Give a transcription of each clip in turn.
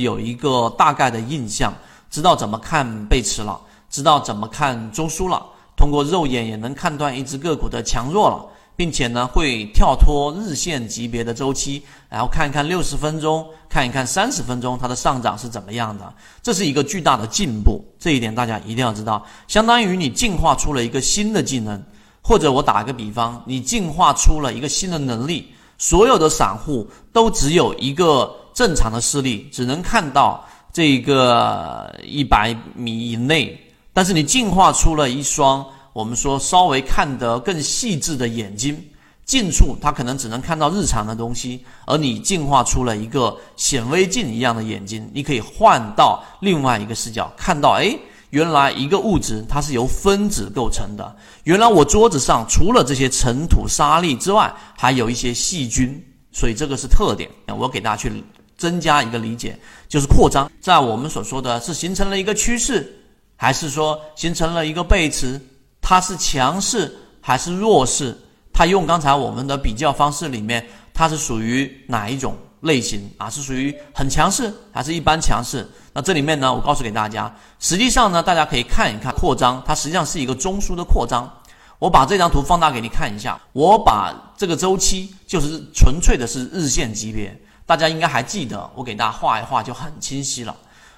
有一个大概的印象，知道怎么看背驰了，知道怎么看中枢了，通过肉眼也能判断一只个股的强弱了。并且呢，会跳脱日线级别的周期，然后看一看六十分钟，看一看三十分钟它的上涨是怎么样的，这是一个巨大的进步。这一点大家一定要知道，相当于你进化出了一个新的技能，或者我打个比方，你进化出了一个新的能力。所有的散户都只有一个正常的视力，只能看到这个一百米以内，但是你进化出了一双。我们说稍微看得更细致的眼睛，近处它可能只能看到日常的东西，而你进化出了一个显微镜一样的眼睛，你可以换到另外一个视角，看到哎，原来一个物质它是由分子构成的，原来我桌子上除了这些尘土沙粒之外，还有一些细菌，所以这个是特点。我给大家去增加一个理解，就是扩张，在我们所说的是形成了一个趋势，还是说形成了一个背驰？它是强势还是弱势？它用刚才我们的比较方式里面，它是属于哪一种类型啊？是属于很强势还是一般强势？那这里面呢，我告诉给大家，实际上呢，大家可以看一看扩张，它实际上是一个中枢的扩张。我把这张图放大给你看一下，我把这个周期就是纯粹的是日线级别，大家应该还记得，我给大家画一画就很清晰了。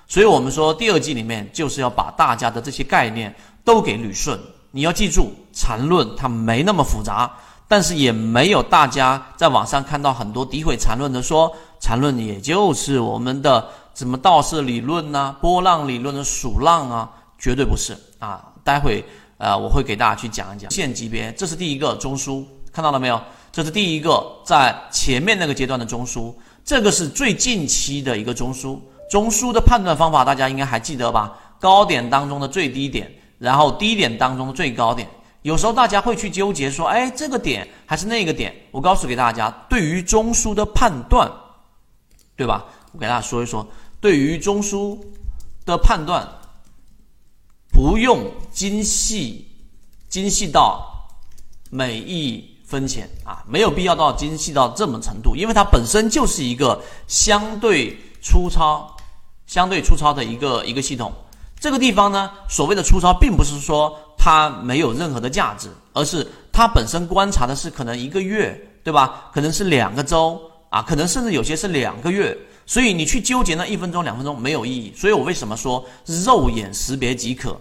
所以我们说第二季里面就是要把大家的这些概念都给捋顺。你要记住，缠论它没那么复杂，但是也没有大家在网上看到很多诋毁缠论的说，缠论也就是我们的什么道氏理论呐、波浪理论的数浪啊，绝对不是啊。待会呃我会给大家去讲一讲线级别，这是第一个中枢，看到了没有？这是第一个在前面那个阶段的中枢，这个是最近期的一个中枢。中枢的判断方法大家应该还记得吧？高点当中的最低点。然后低点当中的最高点，有时候大家会去纠结说，哎，这个点还是那个点？我告诉给大家，对于中枢的判断，对吧？我给大家说一说，对于中枢的判断，不用精细，精细到每一分钱啊，没有必要到精细到这么程度，因为它本身就是一个相对粗糙、相对粗糙的一个一个系统。这个地方呢，所谓的粗糙，并不是说它没有任何的价值，而是它本身观察的是可能一个月，对吧？可能是两个周啊，可能甚至有些是两个月。所以你去纠结那一分钟、两分钟没有意义。所以我为什么说肉眼识别即可？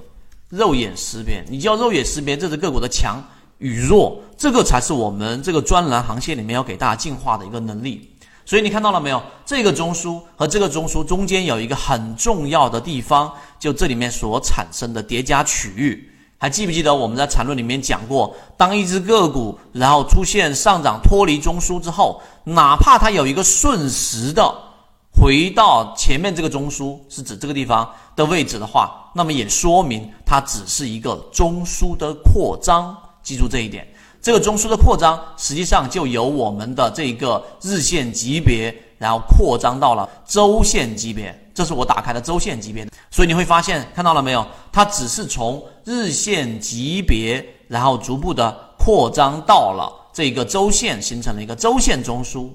肉眼识别，你就要肉眼识别这只个股的强与弱，这个才是我们这个专栏航线里面要给大家进化的一个能力。所以你看到了没有？这个中枢和这个中枢中间有一个很重要的地方，就这里面所产生的叠加区域，还记不记得我们在缠论里面讲过？当一只个股然后出现上涨脱离中枢之后，哪怕它有一个瞬时的回到前面这个中枢，是指这个地方的位置的话，那么也说明它只是一个中枢的扩张。记住这一点。这个中枢的扩张，实际上就由我们的这个日线级别，然后扩张到了周线级别。这是我打开的周线级别，所以你会发现，看到了没有？它只是从日线级别，然后逐步的扩张到了这个周线，形成了一个周线中枢。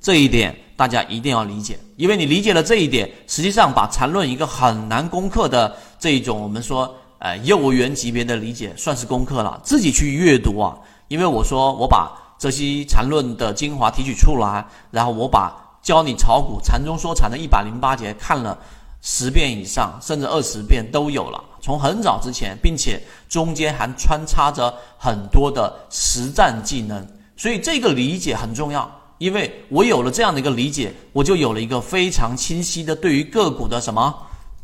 这一点大家一定要理解，因为你理解了这一点，实际上把缠论一个很难攻克的这一种我们说呃幼儿园级别的理解，算是功课了。自己去阅读啊。因为我说我把这些缠论的精华提取出来，然后我把教你炒股缠中说禅的一百零八节看了十遍以上，甚至二十遍都有了。从很早之前，并且中间还穿插着很多的实战技能，所以这个理解很重要。因为我有了这样的一个理解，我就有了一个非常清晰的对于个股的什么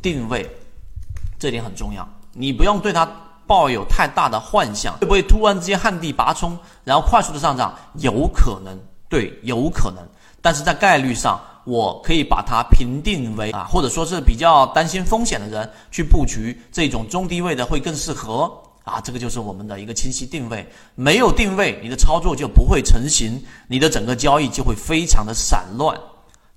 定位，这点很重要。你不用对它。抱有太大的幻想，会不会突然之间旱地拔葱，然后快速的上涨？有可能，对，有可能。但是在概率上，我可以把它评定为啊，或者说是比较担心风险的人去布局这种中低位的会更适合啊。这个就是我们的一个清晰定位。没有定位，你的操作就不会成型，你的整个交易就会非常的散乱。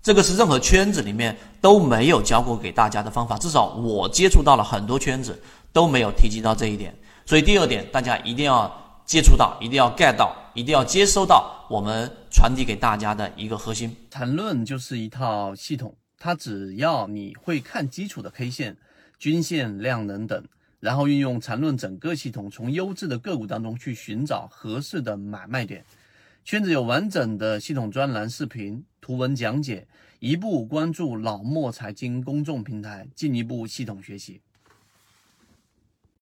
这个是任何圈子里面都没有教过给大家的方法，至少我接触到了很多圈子。都没有提及到这一点，所以第二点，大家一定要接触到，一定要 get 到，一定要接收到我们传递给大家的一个核心。缠论就是一套系统，它只要你会看基础的 K 线、均线、量能等，然后运用缠论整个系统，从优质的个股当中去寻找合适的买卖点。圈子有完整的系统专栏、视频、图文讲解，一步关注老莫财经公众平台，进一步系统学习。